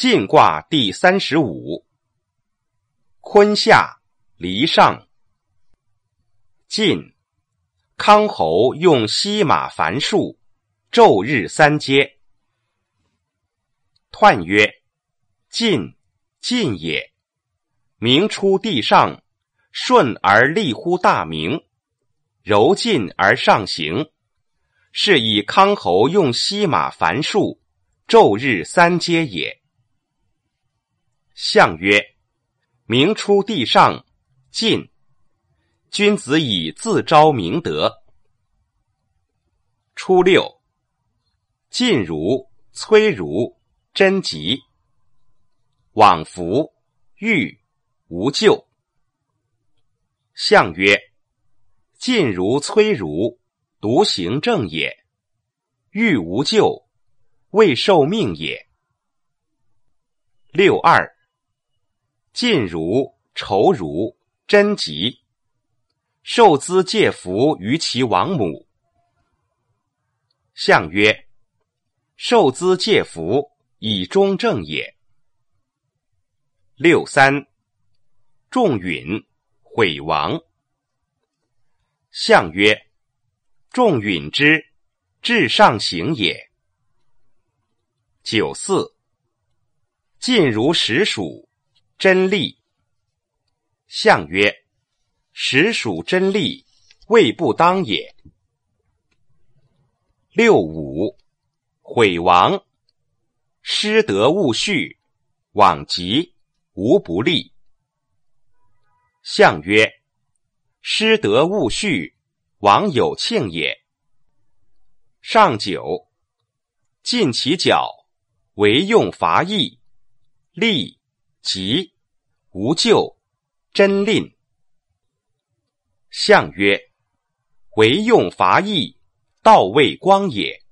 晋卦第三十五。坤下离上。晋，康侯用西马繁数，昼日三阶。彖曰：晋，晋也。明出地上，顺而立乎大明，柔进而上行。是以康侯用西马繁数，昼日三阶也。象曰。明出地上，晋。君子以自昭明德。初六，晋如、崔如、贞吉。往弗、欲、无咎。象曰：晋如、崔如，独行正也；欲无咎，未受命也。六二。晋如、仇如、贞吉，受资借福于其王母。象曰：受资借福，以忠正也。六三，仲允，毁亡。象曰：仲允之，至上行也。九四，晋如实属。真利。象曰：实属真利，未不当也。六五，毁亡。失德勿恤，往疾，无不利。象曰：失德勿恤，往有庆也。上九，尽其角，为用伐邑，利。吉，无咎，真吝。相曰：惟用伐邑，道未光也。